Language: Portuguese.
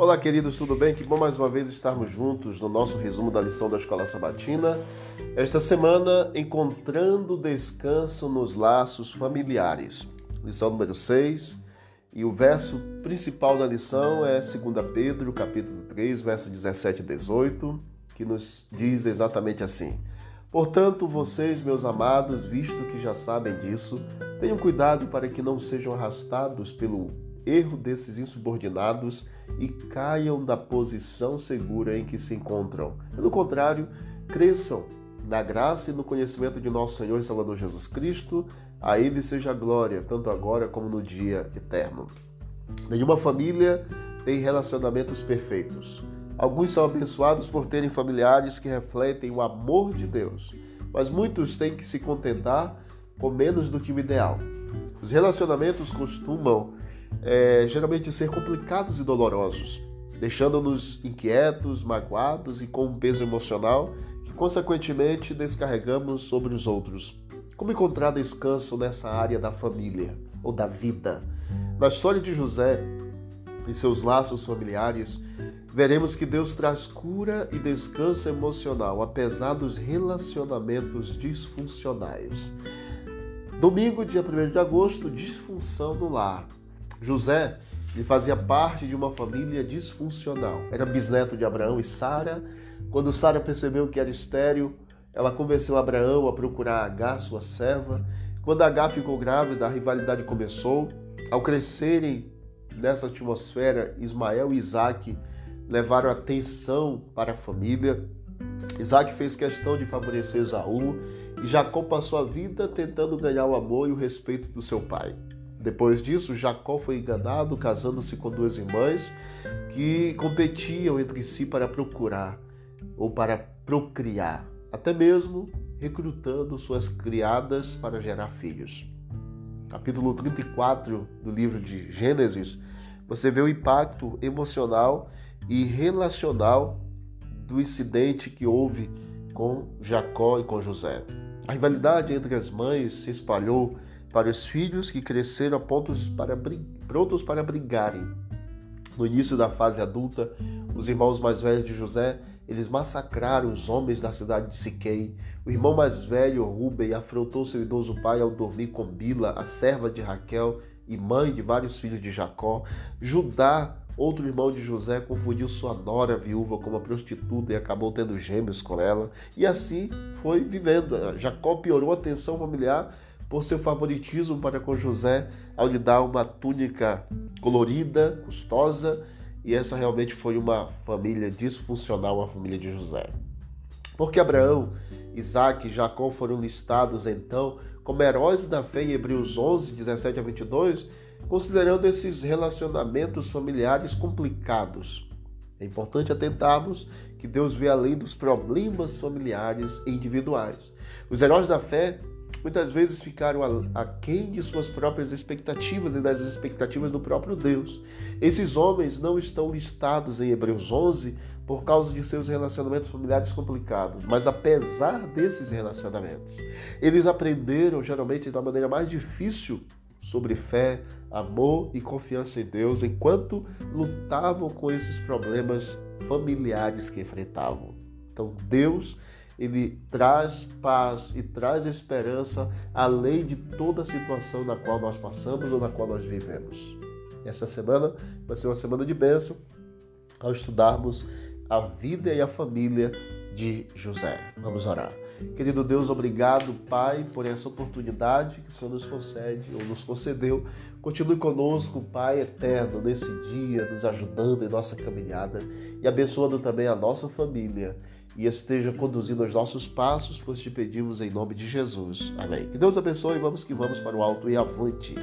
Olá, queridos, tudo bem? Que bom mais uma vez estarmos juntos no nosso resumo da lição da Escola Sabatina. Esta semana, encontrando descanso nos laços familiares. Lição número 6. E o verso principal da lição é 2 Pedro, capítulo 3, verso 17 e 18, que nos diz exatamente assim: Portanto, vocês, meus amados, visto que já sabem disso, tenham cuidado para que não sejam arrastados pelo erro desses insubordinados e caiam da posição segura em que se encontram. Pelo contrário, cresçam na graça e no conhecimento de nosso Senhor e Salvador Jesus Cristo. A Ele seja a glória, tanto agora como no dia eterno. Nenhuma família tem relacionamentos perfeitos. Alguns são abençoados por terem familiares que refletem o amor de Deus, mas muitos têm que se contentar com menos do que o ideal. Os relacionamentos costumam é, geralmente ser complicados e dolorosos, deixando-nos inquietos, magoados e com um peso emocional que, consequentemente, descarregamos sobre os outros. Como encontrar descanso nessa área da família ou da vida? Na história de José e seus laços familiares, veremos que Deus traz cura e descanso emocional, apesar dos relacionamentos disfuncionais. Domingo, dia 1 de agosto, disfunção no lar. José ele fazia parte de uma família disfuncional. Era bisneto de Abraão e Sara. Quando Sara percebeu que era estéril, ela convenceu Abraão a procurar Agar, sua serva. Quando Agar ficou grávida, a rivalidade começou. Ao crescerem nessa atmosfera, Ismael e Isaac levaram atenção para a família. Isaac fez questão de favorecer Esaú e Jacó passou a vida tentando ganhar o amor e o respeito do seu pai. Depois disso, Jacó foi enganado, casando-se com duas irmãs que competiam entre si para procurar ou para procriar, até mesmo recrutando suas criadas para gerar filhos. Capítulo 34 do livro de Gênesis, você vê o impacto emocional e relacional do incidente que houve com Jacó e com José. A rivalidade entre as mães se espalhou para os filhos que cresceram a pontos para, prontos para brigarem. No início da fase adulta, os irmãos mais velhos de José, eles massacraram os homens da cidade de Siquém. O irmão mais velho, Ruben, afrontou seu idoso pai ao dormir com Bila, a serva de Raquel e mãe de vários filhos de Jacó. Judá, outro irmão de José, confundiu sua nora viúva com uma prostituta e acabou tendo gêmeos com ela. E assim foi vivendo. Jacó piorou a tensão familiar por seu favoritismo para com José ao lhe dar uma túnica colorida, custosa, e essa realmente foi uma família disfuncional, a família de José. Porque Abraão, Isaac e Jacó foram listados então como heróis da fé em Hebreus 11, 17 a 22, considerando esses relacionamentos familiares complicados. É importante atentarmos que Deus vê além dos problemas familiares e individuais. Os heróis da fé muitas vezes ficaram aquém de suas próprias expectativas e das expectativas do próprio Deus. Esses homens não estão listados em Hebreus 11 por causa de seus relacionamentos familiares complicados, mas apesar desses relacionamentos, eles aprenderam geralmente da maneira mais difícil sobre fé, amor e confiança em Deus enquanto lutavam com esses problemas familiares que enfrentavam. Então, Deus ele traz paz e traz esperança além de toda a situação na qual nós passamos ou na qual nós vivemos. Essa semana vai ser uma semana de bênção ao estudarmos a vida e a família de José. Vamos orar. Querido Deus, obrigado, Pai, por essa oportunidade que o Senhor nos concede ou nos concedeu. Continue conosco, Pai eterno, nesse dia, nos ajudando em nossa caminhada e abençoando também a nossa família e esteja conduzindo os nossos passos, pois te pedimos em nome de Jesus. Amém. Que Deus abençoe e vamos que vamos para o alto e avante.